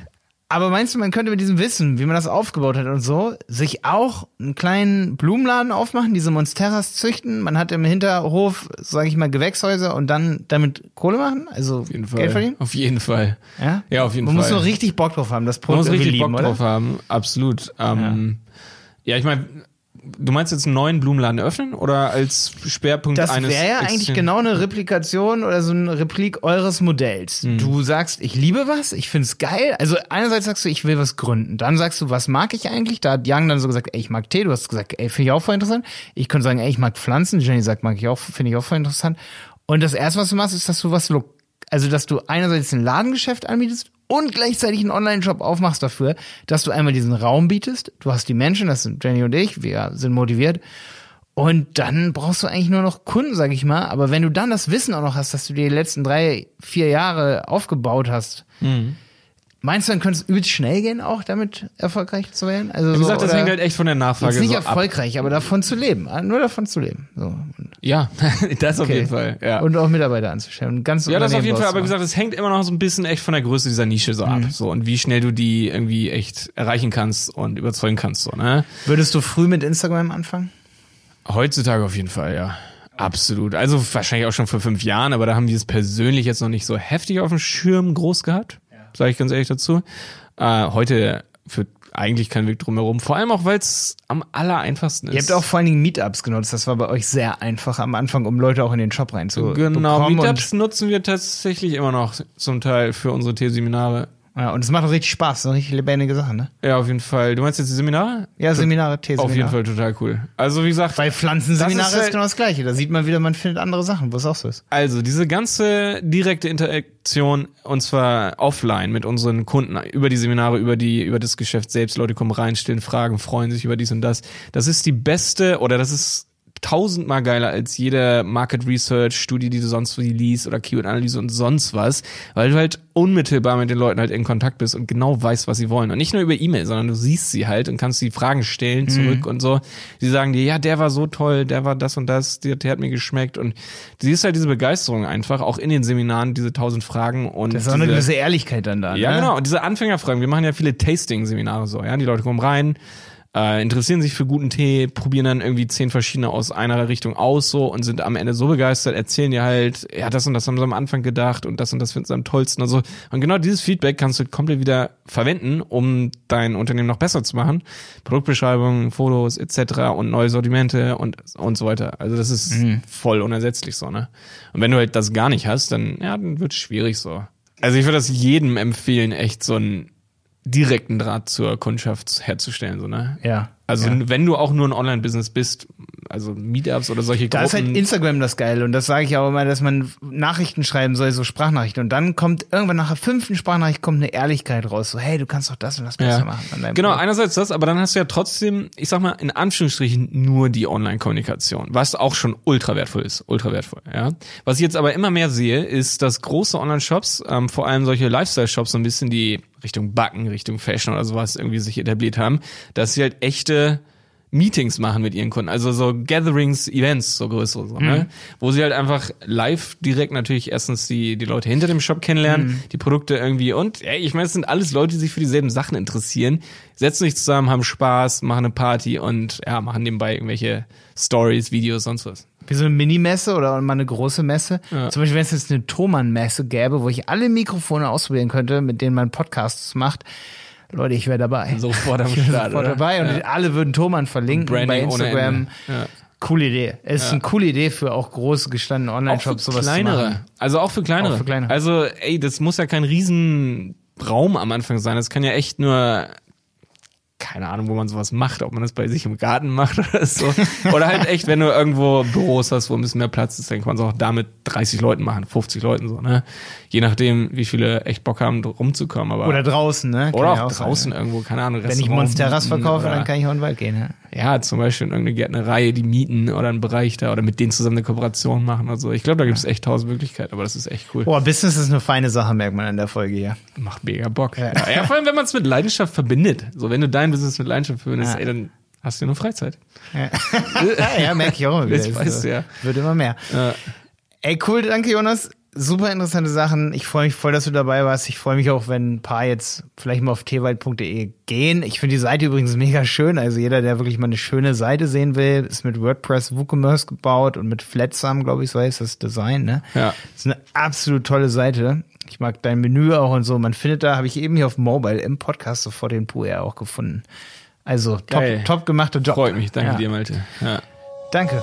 aber meinst du, man könnte mit diesem Wissen, wie man das aufgebaut hat und so, sich auch einen kleinen Blumenladen aufmachen, diese Monsteras züchten? Man hat im Hinterhof, sage ich mal, Gewächshäuser und dann damit Kohle machen? Also
auf jeden Fall.
Geld verdienen?
Auf jeden Fall.
Ja?
Ja, auf jeden
man
Fall.
muss nur richtig Bock drauf haben, das
Man muss
Produkt
richtig
lieben,
Bock
oder?
drauf haben. Absolut. Ähm, ja. ich meine, du meinst jetzt einen neuen Blumenladen eröffnen oder als Schwerpunkt
Das
eines
wäre ja eigentlich genau eine Replikation oder so eine Replik eures Modells.
Hm.
Du sagst, ich liebe was, ich find's geil. Also einerseits sagst du, ich will was gründen. Dann sagst du, was mag ich eigentlich? Da hat Young dann so gesagt, ey, ich mag Tee. Du hast gesagt, ey, finde ich auch voll interessant. Ich könnte sagen, ey, ich mag Pflanzen. Jenny sagt, mag ich auch, finde ich auch voll interessant. Und das erste, was du machst, ist, dass du was, also dass du einerseits ein Ladengeschäft anbietest und gleichzeitig einen Online-Shop aufmachst dafür, dass du einmal diesen Raum bietest. Du hast die Menschen, das sind Jenny und ich, wir sind motiviert. Und dann brauchst du eigentlich nur noch Kunden, sag ich mal. Aber wenn du dann das Wissen auch noch hast, dass du die letzten drei, vier Jahre aufgebaut hast,
Mhm.
Meinst du, dann könnte es übelst schnell gehen, auch damit erfolgreich zu werden? Also
Wie
so,
gesagt, das hängt halt echt von der Nachfrage
jetzt nicht
so ab.
erfolgreich, aber davon zu leben. Ah, Nur davon zu leben. So.
Ja, das auf
okay.
jeden Fall. Ja.
und auch Mitarbeiter anzustellen. Und ganz
Ja, das auf jeden Fall, aber wie gesagt, es hängt immer noch so ein bisschen echt von der Größe dieser Nische so
Mhm.
ab. So, und wie schnell du die irgendwie echt erreichen kannst und überzeugen kannst, so, ne?
Würdest du früh mit Instagram anfangen?
Heutzutage auf jeden Fall, ja. Absolut. Also wahrscheinlich auch schon vor fünf Jahren, aber da haben die es persönlich jetzt noch nicht so heftig auf dem Schirm groß gehabt. Sage ich ganz ehrlich dazu. Äh, heute führt eigentlich kein Weg drumherum. Vor allem auch, weil es am aller einfachsten ist.
Ihr habt auch vor allen Dingen Meetups genutzt. Das war bei euch sehr einfach am Anfang, um Leute auch in den Shop reinzubekommen.
Genau, Meetups nutzen wir tatsächlich immer noch zum Teil für unsere T-Seminare.
Ja, und es macht auch richtig Spaß. Eine richtig lebendige Sache, ne?
Ja, auf jeden Fall. Du meinst jetzt die Seminare?
Ja, Seminare, T-Seminare.
Auf jeden Fall total cool. Also wie gesagt,
Bei Pflanzenseminare ist,
ist halt-
genau das Gleiche. Da sieht man wieder, man findet andere Sachen, wo es auch so ist.
Also diese ganze direkte Interaktion und zwar offline mit unseren Kunden über die Seminare, über die über das Geschäft selbst. Leute kommen rein, stellen Fragen, freuen sich über dies und das. Das ist die beste oder das ist tausendmal geiler als jede Market Research Studie, die du sonst wie liest oder Keyword Analyse und sonst was, weil du halt unmittelbar mit den Leuten halt in Kontakt bist und genau weißt, was sie wollen und nicht nur über E-Mail, sondern du siehst sie halt und kannst die Fragen stellen zurück und so. Die sagen dir, ja, der war so toll, der war das und das, der, der hat mir geschmeckt und du siehst halt diese Begeisterung einfach auch in den Seminaren, diese tausend Fragen und
Das ist auch eine
diese-
gewisse Ehrlichkeit dann da.
ja,
ne?
genau. Und diese Anfängerfragen, wir machen ja viele Tasting-Seminare so, ja. Die Leute kommen rein, äh, interessieren sich für guten Tee, probieren dann irgendwie zehn verschiedene aus einer Richtung aus so und sind am Ende so begeistert, erzählen dir halt, ja, das und das haben sie am Anfang gedacht und das und das finden sie am tollsten und so. Und genau dieses Feedback kannst du komplett wieder verwenden, um dein Unternehmen noch besser zu machen. Produktbeschreibungen, Fotos etc. und neue Sortimente und, und so weiter. Also das ist mhm. voll unersetzlich so, ne? Und wenn du halt das gar nicht hast, dann, ja, dann wird es schwierig so. Also ich würde das jedem empfehlen, echt so ein direkten Draht zur Kundschaft herzustellen, so, ne?
Ja.
Also
ja.
wenn du auch nur ein Online-Business bist, also Meetups oder solche
da
Gruppen.
Da ist halt Instagram das Geile und das sage ich auch immer, dass man Nachrichten schreiben soll, so Sprachnachrichten und dann kommt irgendwann nach der fünften Sprachnachricht kommt eine Ehrlichkeit raus, so hey, du kannst doch das und das besser
ja.
machen.
Genau, Produkt. einerseits das, aber dann hast du ja trotzdem, ich sag mal in Anführungsstrichen nur die Online-Kommunikation, was auch schon ultra wertvoll ist, ultra wertvoll. Ja. Was ich jetzt aber immer mehr sehe, ist, dass große Online-Shops, ähm, vor allem solche Lifestyle-Shops, so ein bisschen die Richtung Backen, Richtung Fashion oder sowas irgendwie sich etabliert haben, dass sie halt echte Meetings machen mit ihren Kunden, also so Gatherings, Events, so größere, so, ne? Mhm. wo sie halt einfach live direkt natürlich erstens die, die Leute hinter dem Shop kennenlernen, mhm. die Produkte irgendwie und, ey, ich meine, es sind alles Leute, die sich für dieselben Sachen interessieren, setzen sich zusammen, haben Spaß, machen eine Party und ja, machen nebenbei irgendwelche Stories, Videos, sonst was.
Wie so eine Minimesse oder mal eine große Messe. Ja. Zum Beispiel, wenn es jetzt eine Thomann-Messe gäbe, wo ich alle Mikrofone ausprobieren könnte, mit denen man Podcasts macht, Leute, ich wäre dabei.
Sofort am Start.
Sofort dabei und ja. alle würden Thomann verlinken bei Instagram. Ja. Coole Idee. Es ist ja. eine coole Idee für auch groß gestandene Online-Shops
sowas kleinere. zu machen. Also auch für kleinere. Auch für kleinere. Also, ey, das muss ja kein riesen Raum am Anfang sein. Das kann ja echt nur keine Ahnung, wo man sowas macht, ob man das bei sich im Garten macht oder so. Oder halt echt, wenn du irgendwo Büros hast, wo ein bisschen mehr Platz ist, dann kann man es auch da mit 30 Leuten machen, 50 Leuten so, ne? Je nachdem, wie viele echt Bock haben, rumzukommen. Aber
oder draußen, ne?
Kann oder auch, auch draußen sein, irgendwo, keine Ahnung.
Wenn ich Monsteras verkaufe, dann kann ich auch in den Wald gehen,
ne? Ja, zum Beispiel in irgendeine Gärtnerei, die mieten oder einen Bereich da oder mit denen zusammen eine Kooperation machen oder so. Ich glaube, da gibt es echt tausend Möglichkeiten, aber das ist echt cool.
Boah, Business ist eine feine Sache, merkt man in der Folge hier.
Macht mega Bock. Ja, ja vor allem, wenn man es mit Leidenschaft verbindet. So, wenn du dein Business mit Leidenschaft verbindest, ja. ey, dann hast du nur Freizeit.
Ja, ja merke ich auch immer wieder. Das weißt du, ja. Wird immer mehr. Ja. Ey, cool, danke Jonas super interessante Sachen. Ich freue mich voll, dass du dabei warst. Ich freue mich auch, wenn ein paar jetzt vielleicht mal auf tewald.de gehen. Ich finde die Seite übrigens mega schön. Also jeder, der wirklich mal eine schöne Seite sehen will, ist mit WordPress WooCommerce gebaut und mit Flatsum, glaube ich, so heißt das Design. Ne?
Ja.
Das ist eine absolut tolle Seite. Ich mag dein Menü auch und so. Man findet da, habe ich eben hier auf Mobile im Podcast sofort den Puer auch gefunden. Also top, top gemachter Job.
Freut mich, danke ja. dir, Malte. Ja.
Danke.